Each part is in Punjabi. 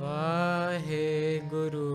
ਵਾਹਿਗੁਰੂ।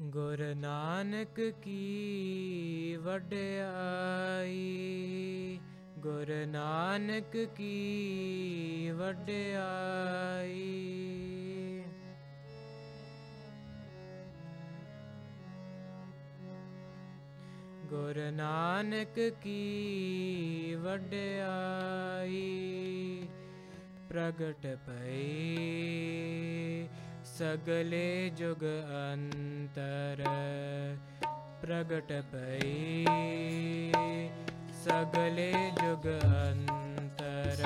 ਗੁਰ ਨਾਨਕ ਕੀ ਵਡਿਆਈ? ਗੁਰ ਨਾਨਕ ਕੀ ਵਡਿਆਈ? ਗੁਰ ਨਾਨਕ ਕੀ ਵਡਿਆਈ? ਪ੍ਰਗਟ ਪਈ सगले जुग अन्तर प्रगट पै सगले जुग अन्तर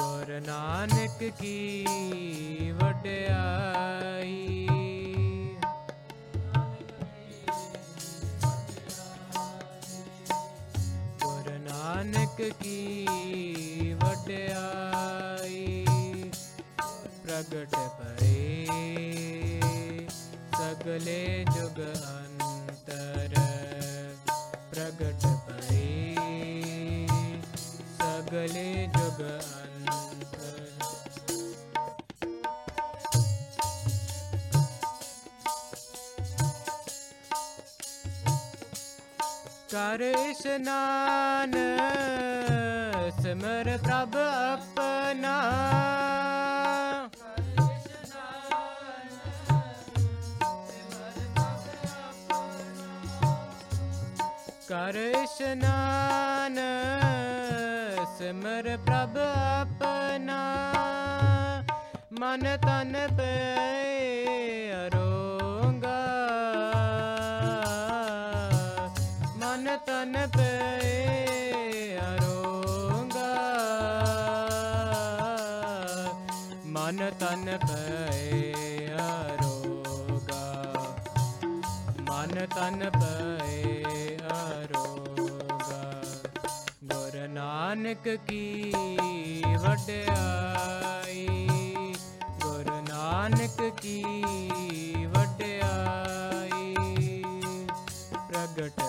गुर नानक की वानक की जुगले जुग अन्तर प्रगट प्रगट सगले जुग कर स्नान कर्ष्नानर प्रभ अपना। न सिमर प्रभ पना मन तन् परो ਨਾਨਕ ਕੀ ਵਡਿਆਈ ਗੁਰ ਨਾਨਕ ਕੀ ਵਡਿਆਈ ਪ੍ਰਗਟ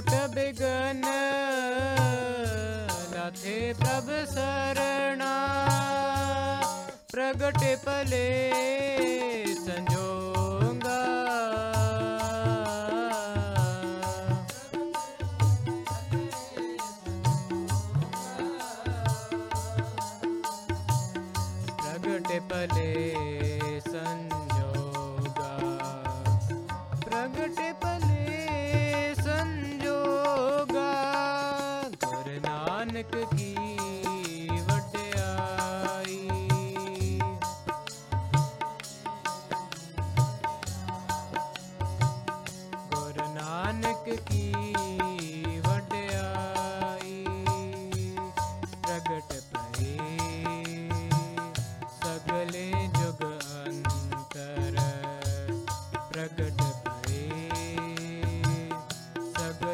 ਕੋਟ ਬਿਗਨ ਲਾਥੇ ਪ੍ਰਭ ਸਰਣਾ। ਪ੍ਰਗਟ ਭਲੇ ਸੰਜੋਗਾ। ਪ੍ਰਗਟ ਭਲੇ ਸੰਜੋਗਾ। ਪ੍ਰਗਟ ਭਲੇ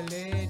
चले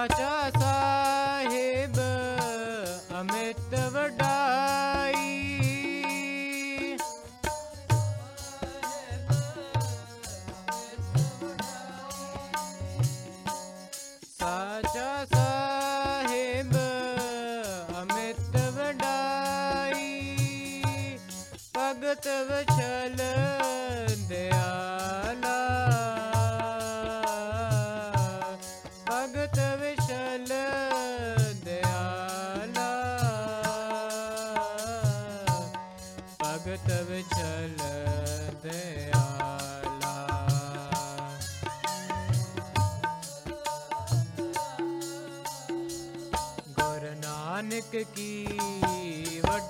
ਸਾਚਾ ਸਾਹਿਬ ਅਮਿਤ ਵਡਾਈ। ਸਾਚਾ ਸਾਹਿਬ ਅਮਿਤ ਵਡਾਈ। ਭਗਤ ਦਿਆ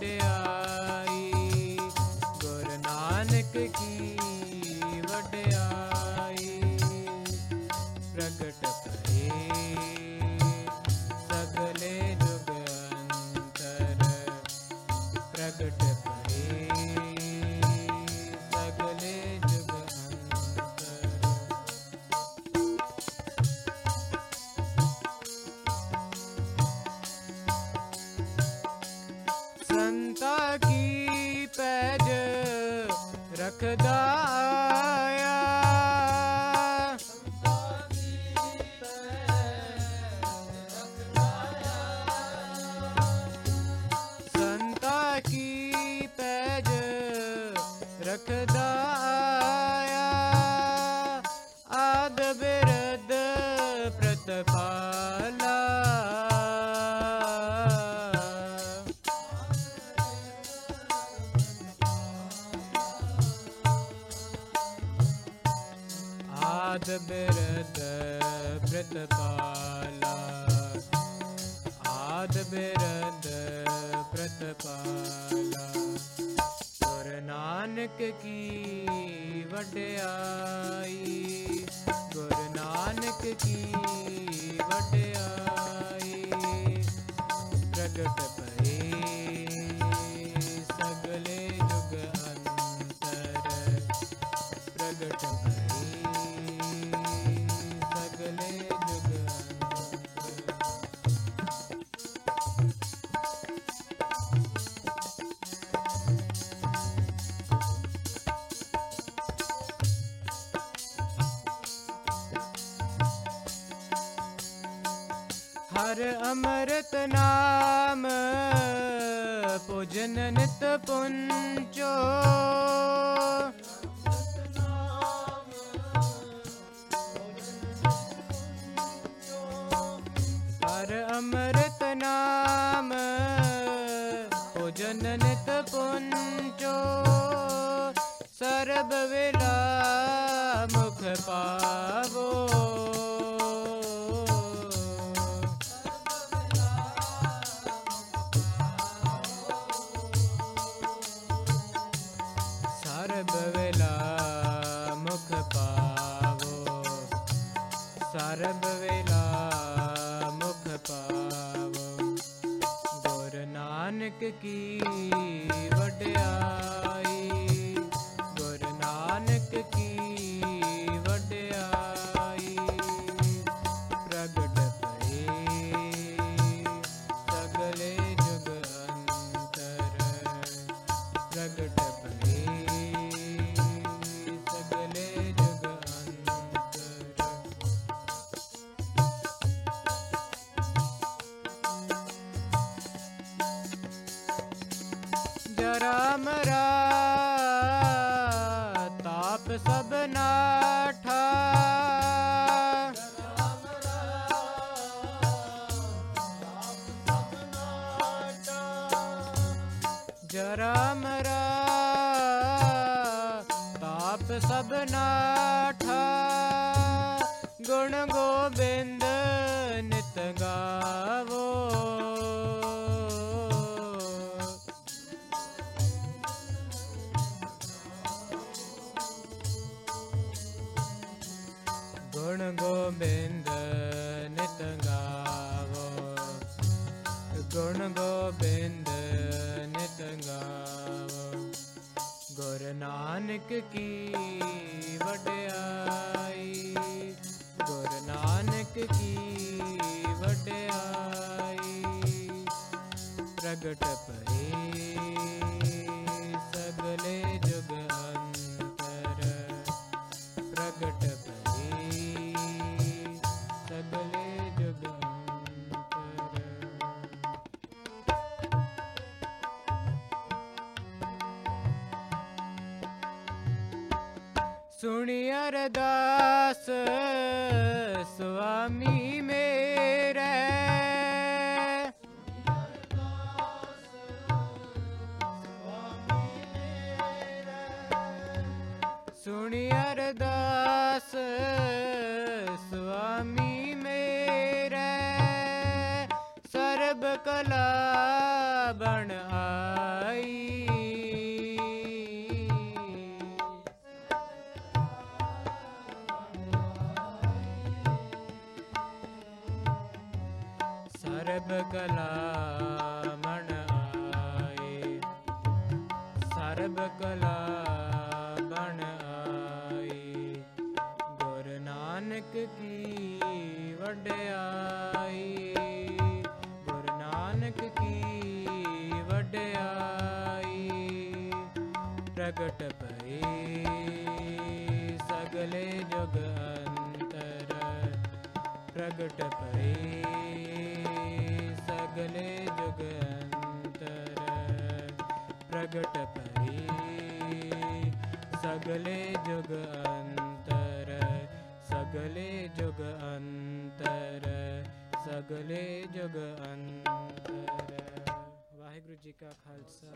ਵਡਿਆਈ ਆਦ ਬਿਰਦ ਪ੍ਰਤਪਾਲਾ। ਗੁਰ ਨਾਨਕ ਕੀ ਵਡਿਆਈ? ਗੁਰ ਨਾਨਕ ਕੀ ਵਡਿਆਈ? ਪ੍ਰਗਟ ਹਰ ਅੰਮ੍ਰਿਤ ਨਾਮ ਭੋਜਨ ਨਿਤ ਪੁੰਚੋ। ਹਰ ਅੰਮ੍ਰਿਤ ਨਾਮ ਭੋਜਨ ਨਿਤ ਪੁੰਚੋ। ਸਰਬ ਵੇਲਾ ਮੁਖ ਪਾ ਕੀ ਵਡਿਆ ਨਾਠਾ ਗੁਣ ਗੋਬਿੰਦ ਨਿਤ ਗਾਵੋ। ਗੁਣ ਗੋਬਿੰਦ ਨਿਤ ਗਾਵੋ। ਗੁਣ ਗੋਬਿੰਦ ਨਿਤ ਗਾਵੋ। ਗੁਰ ਨਾਨਕ ਕੀ की ी आई। प्रगट परे ਸੁਣੀ ਅਰਦਾਸ ਸੁਆਮੀ ਮੇਰੇ। ਸੁਣੀ ਅਰਦਾਸ ਸੁਆਮੀ ਮੇਰੇ। ਸਰਬ ਕਲਾ ਬਣ ਆਈ प्रगटपरि सगले जग अन्तर प्रगटपरि सगले जग अन्तर प्रगटपी सगले जग अन्तर सगले जग अन्तर सगले जग अन्तर वाहेगुरु जी का खालसा।